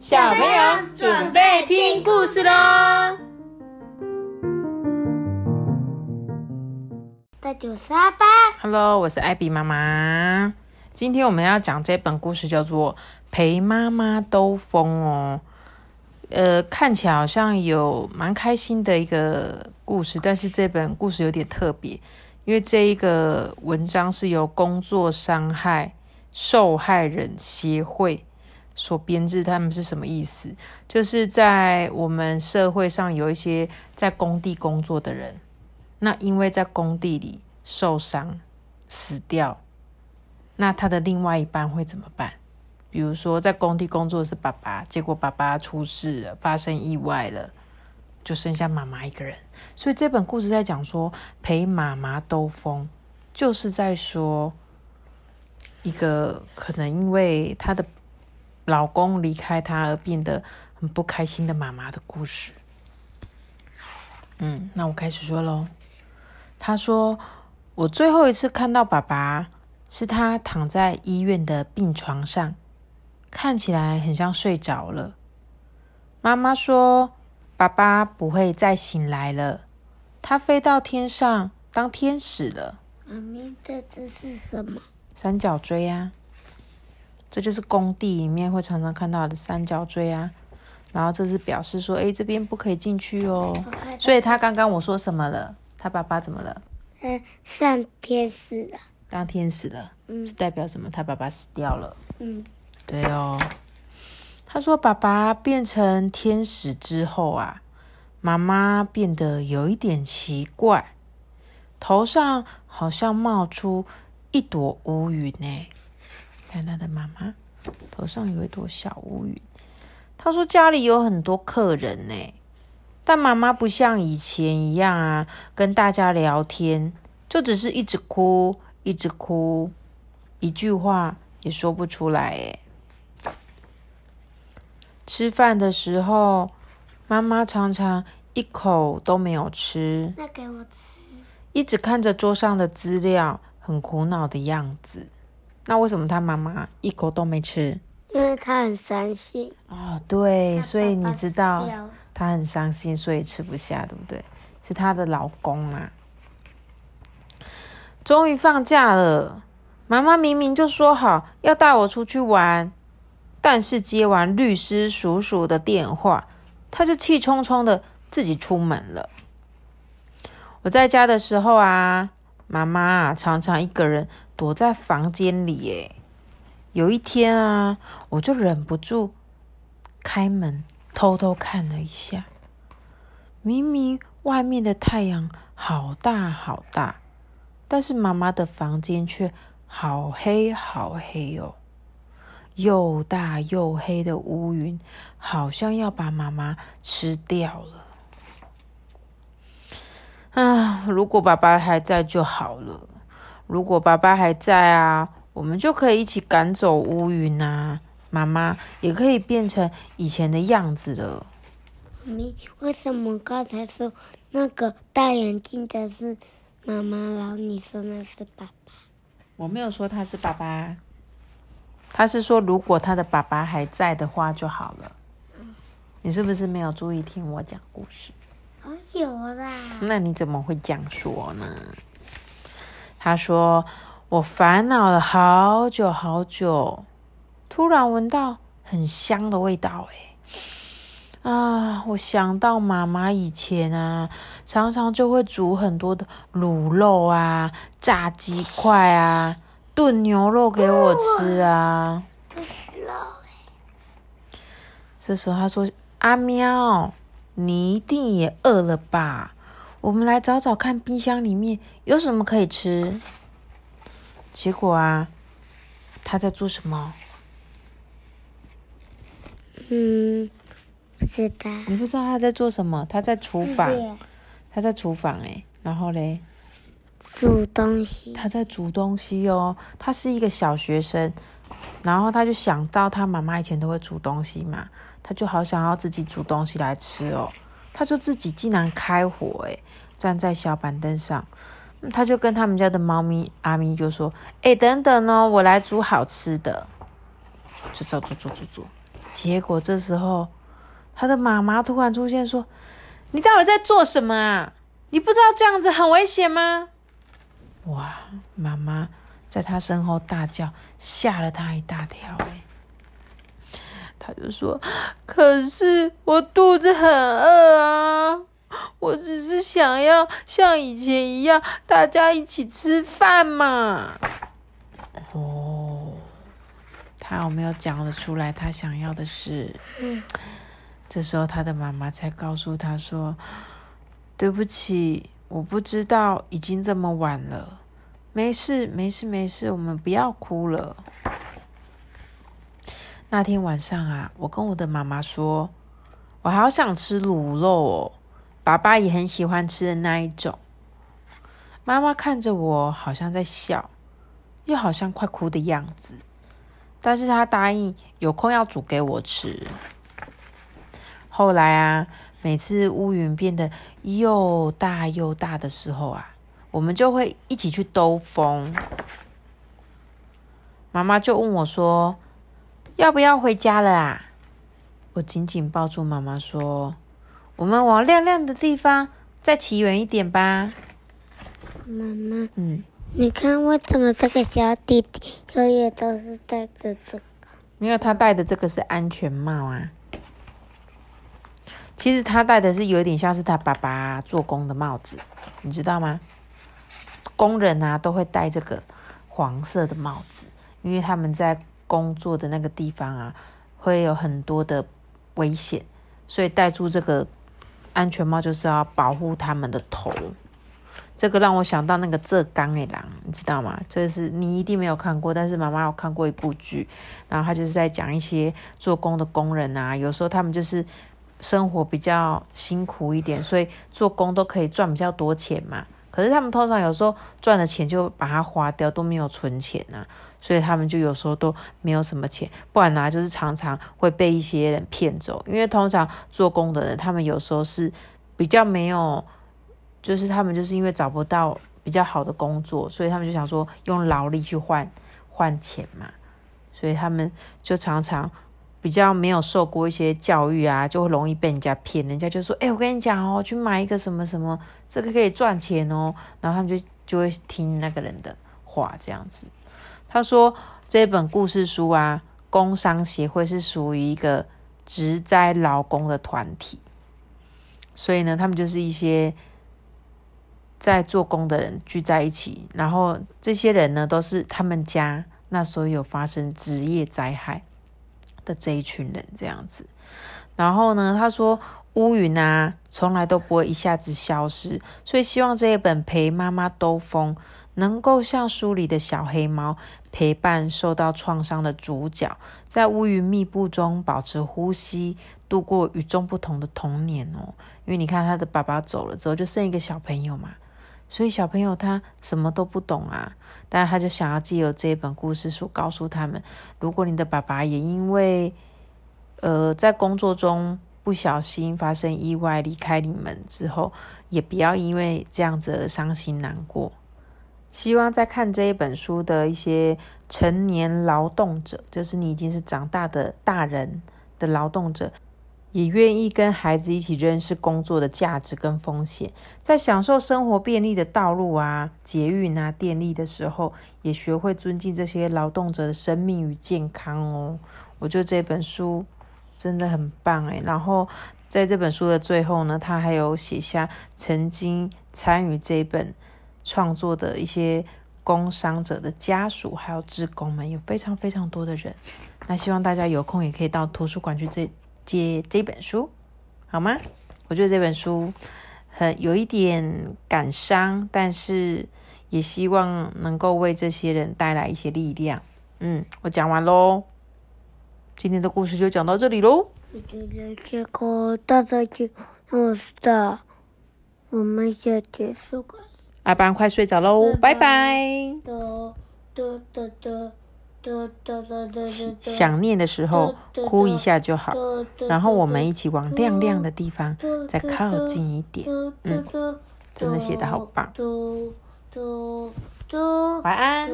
小朋友准备听故事喽！大九十二班，Hello，我是艾比妈妈。今天我们要讲这本故事，叫做《陪妈妈兜风》哦。呃，看起来好像有蛮开心的一个故事，但是这本故事有点特别，因为这一个文章是由工作伤害受害人协会。所编制，他们是什么意思？就是在我们社会上有一些在工地工作的人，那因为在工地里受伤死掉，那他的另外一半会怎么办？比如说在工地工作是爸爸，结果爸爸出事了，发生意外了，就剩下妈妈一个人。所以这本故事在讲说陪妈妈兜风，就是在说一个可能因为他的。老公离开她而变得很不开心的妈妈的故事。嗯，那我开始说喽。她说：“我最后一次看到爸爸，是他躺在医院的病床上，看起来很像睡着了。”妈妈说：“爸爸不会再醒来了，他飞到天上当天使了。”妈咪，这这是什么？三角锥呀。这就是工地里面会常常看到的三角锥啊，然后这是表示说，哎，这边不可以进去哦。所以他刚刚我说什么了？他爸爸怎么了？嗯，上天使了。当天使了，是代表什么？他爸爸死掉了。嗯，对哦。他说，爸爸变成天使之后啊，妈妈变得有一点奇怪，头上好像冒出一朵乌云呢。看他的妈妈头上有一朵小乌云。他说家里有很多客人呢，但妈妈不像以前一样啊，跟大家聊天，就只是一直哭，一直哭，一句话也说不出来。哎，吃饭的时候，妈妈常常一口都没有吃，那给我吃，一直看着桌上的资料，很苦恼的样子。那为什么他妈妈一口都没吃？因为他很伤心哦。对，所以你知道他很伤心，所以吃不下，对不对？是他的老公啊。终于放假了，妈妈明明就说好要带我出去玩，但是接完律师叔叔的电话，他就气冲冲的自己出门了。我在家的时候啊，妈妈常常一个人。躲在房间里，耶。有一天啊，我就忍不住开门偷偷看了一下。明明外面的太阳好大好大，但是妈妈的房间却好黑好黑哦！又大又黑的乌云，好像要把妈妈吃掉了。啊，如果爸爸还在就好了。如果爸爸还在啊，我们就可以一起赶走乌云啊，妈妈也可以变成以前的样子了。妈咪，为什么刚才说那个戴眼镜的是妈妈，然后你说那是爸爸？我没有说他是爸爸，他是说如果他的爸爸还在的话就好了。你是不是没有注意听我讲故事？我有啦。那你怎么会这样说呢？他说：“我烦恼了好久好久，突然闻到很香的味道，哎，啊！我想到妈妈以前啊，常常就会煮很多的卤肉啊、炸鸡块啊、炖牛肉给我吃啊。这时候他说：‘阿喵，你一定也饿了吧？’”我们来找找看，冰箱里面有什么可以吃。结果啊，他在做什么？嗯，不知道。你不知道他在做什么？他在厨房。他在厨房哎，然后嘞？煮东西。他在煮东西哦。他是一个小学生，然后他就想到他妈妈以前都会煮东西嘛，他就好想要自己煮东西来吃哦。他就自己竟然开火，诶站在小板凳上，他就跟他们家的猫咪阿咪就说：“哎，等等哦，我来煮好吃的。”就照做做做做，结果这时候，他的妈妈突然出现，说：“你到底在做什么啊？你不知道这样子很危险吗？”哇！妈妈在他身后大叫，吓了他一大跳。哎，他就说：“可是我肚子很饿啊，我只是想要像以前一样，大家一起吃饭嘛。”哦，他有没有讲得出来？他想要的是？这时候他的妈妈才告诉他说：“对不起，我不知道已经这么晚了。没事，没事，没事，我们不要哭了。”那天晚上啊，我跟我的妈妈说：“我好想吃卤肉哦，爸爸也很喜欢吃的那一种。”妈妈看着我，好像在笑。又好像快哭的样子，但是他答应有空要煮给我吃。后来啊，每次乌云变得又大又大的时候啊，我们就会一起去兜风。妈妈就问我说：“要不要回家了啊？”我紧紧抱住妈妈说：“我们往亮亮的地方再骑远一点吧。”妈妈，嗯。你看，为什么这个小弟弟永远都是戴着这个？因为他戴的这个是安全帽啊。其实他戴的是有点像是他爸爸做工的帽子，你知道吗？工人啊都会戴这个黄色的帽子，因为他们在工作的那个地方啊会有很多的危险，所以戴住这个安全帽就是要保护他们的头。这个让我想到那个浙江的狼，你知道吗？这是你一定没有看过，但是妈妈有看过一部剧，然后他就是在讲一些做工的工人啊，有时候他们就是生活比较辛苦一点，所以做工都可以赚比较多钱嘛。可是他们通常有时候赚的钱就把它花掉，都没有存钱呐，所以他们就有时候都没有什么钱，不然呢就是常常会被一些人骗走，因为通常做工的人，他们有时候是比较没有。就是他们就是因为找不到比较好的工作，所以他们就想说用劳力去换换钱嘛，所以他们就常常比较没有受过一些教育啊，就会容易被人家骗。人家就说：“哎，我跟你讲哦，去买一个什么什么，这个可以赚钱哦。”然后他们就就会听那个人的话，这样子。他说这本故事书啊，工商协会是属于一个职灾劳工的团体，所以呢，他们就是一些。在做工的人聚在一起，然后这些人呢，都是他们家那时候有发生职业灾害的这一群人这样子。然后呢，他说乌云啊，从来都不会一下子消失，所以希望这一本陪妈妈兜风，能够像书里的小黑猫，陪伴受到创伤的主角，在乌云密布中保持呼吸，度过与众不同的童年哦。因为你看，他的爸爸走了之后，就剩一个小朋友嘛。所以小朋友他什么都不懂啊，但他就想要借由这一本故事书告诉他们：如果你的爸爸也因为呃在工作中不小心发生意外离开你们之后，也不要因为这样子而伤心难过。希望在看这一本书的一些成年劳动者，就是你已经是长大的大人的劳动者。也愿意跟孩子一起认识工作的价值跟风险，在享受生活便利的道路啊、捷运啊、电力的时候，也学会尊敬这些劳动者的生命与健康哦。我觉得这本书真的很棒诶。然后在这本书的最后呢，他还有写下曾经参与这本创作的一些工伤者的家属，还有职工们，有非常非常多的人。那希望大家有空也可以到图书馆去这。借这本书好吗？我觉得这本书很有一点感伤，但是也希望能够为这些人带来一些力量。嗯，我讲完喽，今天的故事就讲到这里喽。结果大家就我们就结束吧。阿班快睡着喽，拜拜。想念的时候哭一下就好，然后我们一起往亮亮的地方再靠近一点。嗯，真的写的好棒。晚安。